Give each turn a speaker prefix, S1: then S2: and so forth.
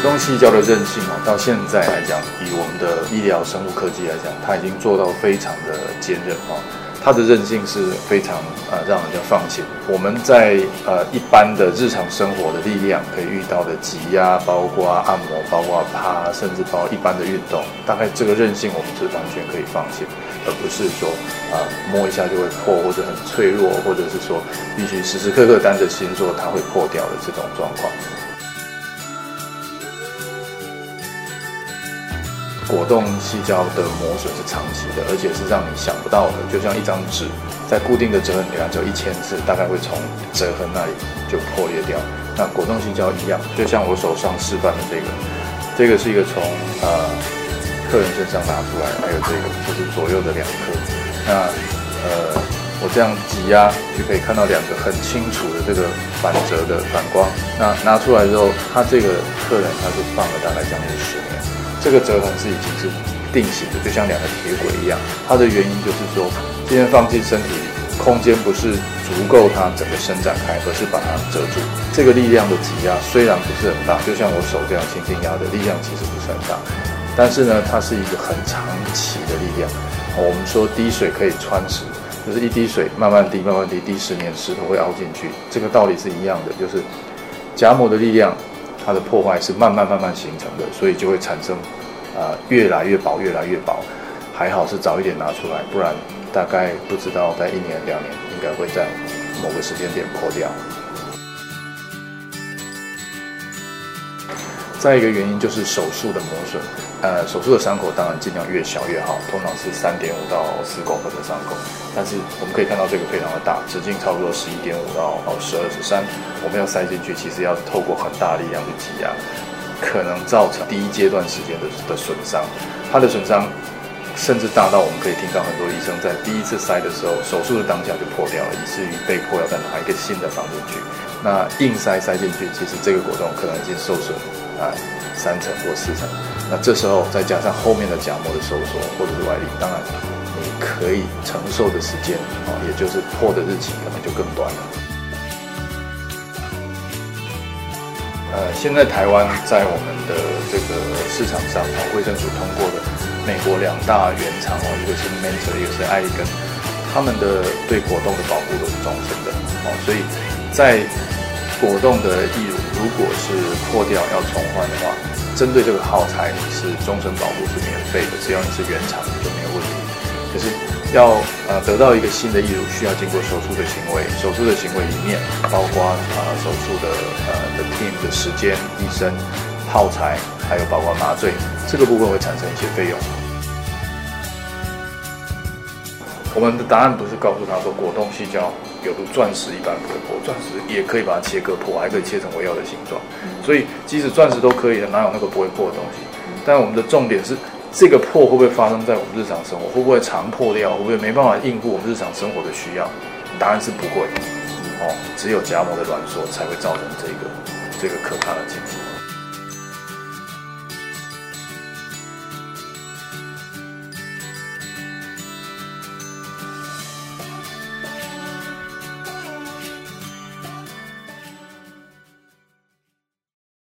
S1: 果冻细胶的韧性哦，到现在来讲，以我们的医疗生物科技来讲，它已经做到非常的坚韧哦。它的韧性是非常呃让人家放心。我们在呃一般的日常生活的力量可以遇到的挤压，包括按摩，包括趴，甚至包括一般的运动，大概这个韧性我们是完全可以放心，而不是说啊摸一下就会破，或者很脆弱，或者是说必须时时刻刻担着心说它会破掉的这种状况。果冻细胶的磨损是长期的，而且是让你想不到的，就像一张纸在固定的折痕里面只有一千次，大概会从折痕那里就破裂掉。那果冻细胶一样，就像我手上示范的这个，这个是一个从呃客人身上拿出来，还有这个就是左右的两颗。那呃我这样挤压就可以看到两个很清楚的这个反折的反光。那拿出来之后，他这个客人他是放了大概将近十年。这个折痕是已经是定型的，就像两个铁轨一样。它的原因就是说，今天放进身体里，空间不是足够它整个伸展开，而是把它遮住。这个力量的挤压虽然不是很大，就像我手这样轻轻压的力量其实不是很大，但是呢，它是一个很长期的力量。我们说滴水可以穿石，就是一滴水慢慢滴，慢慢滴，滴十年石头会凹进去。这个道理是一样的，就是夹膜的力量。它的破坏是慢慢慢慢形成的，所以就会产生，呃，越来越薄，越来越薄。还好是早一点拿出来，不然大概不知道在一年两年，应该会在某个时间点破掉。再一个原因就是手术的磨损，呃，手术的伤口当然尽量越小越好，通常是三点五到四公分的伤口。但是我们可以看到这个非常的大，直径差不多十一点五到到十二十三，我们要塞进去，其实要透过很大力量去挤压，可能造成第一阶段时间的的损伤。它的损伤甚至大到我们可以听到很多医生在第一次塞的时候，手术的当下就破掉了，以至于被迫要再拿一个新的放进去。那硬塞塞进去，其实这个果冻可能已经受损。啊，三层或四层，那这时候再加上后面的夹膜的收缩或者是外力，当然你可以承受的时间啊，也就是破的日期可能就更短了。呃，现在台湾在我们的这个市场上，啊，卫生署通过的美国两大原厂哦，一个是 Mentor，一个是艾利根，他们的对果冻的保护都是终身的哦，所以在果冻的义乳。如果是破掉要重换的话，针对这个耗材是终身保护是免费的，只要你是原厂就没有问题。可是要呃得到一个新的义乳，需要经过手术的行为，手术的行为里面包括呃手术的呃的 team 的时间、医生、耗材，还有包括麻醉，这个部分会产生一些费用。我们的答案不是告诉他说果冻细胶。有如钻石一般不会破，钻石也可以把它切割破，还可以切成我要的形状。所以即使钻石都可以的，哪有那个不会破的东西？但我们的重点是，这个破会不会发生在我们日常生活？会不会常破掉？会不会没办法应付我们日常生活的需要？答案是不会。哦，只有夹膜的挛缩才会造成这个这个可怕的情形。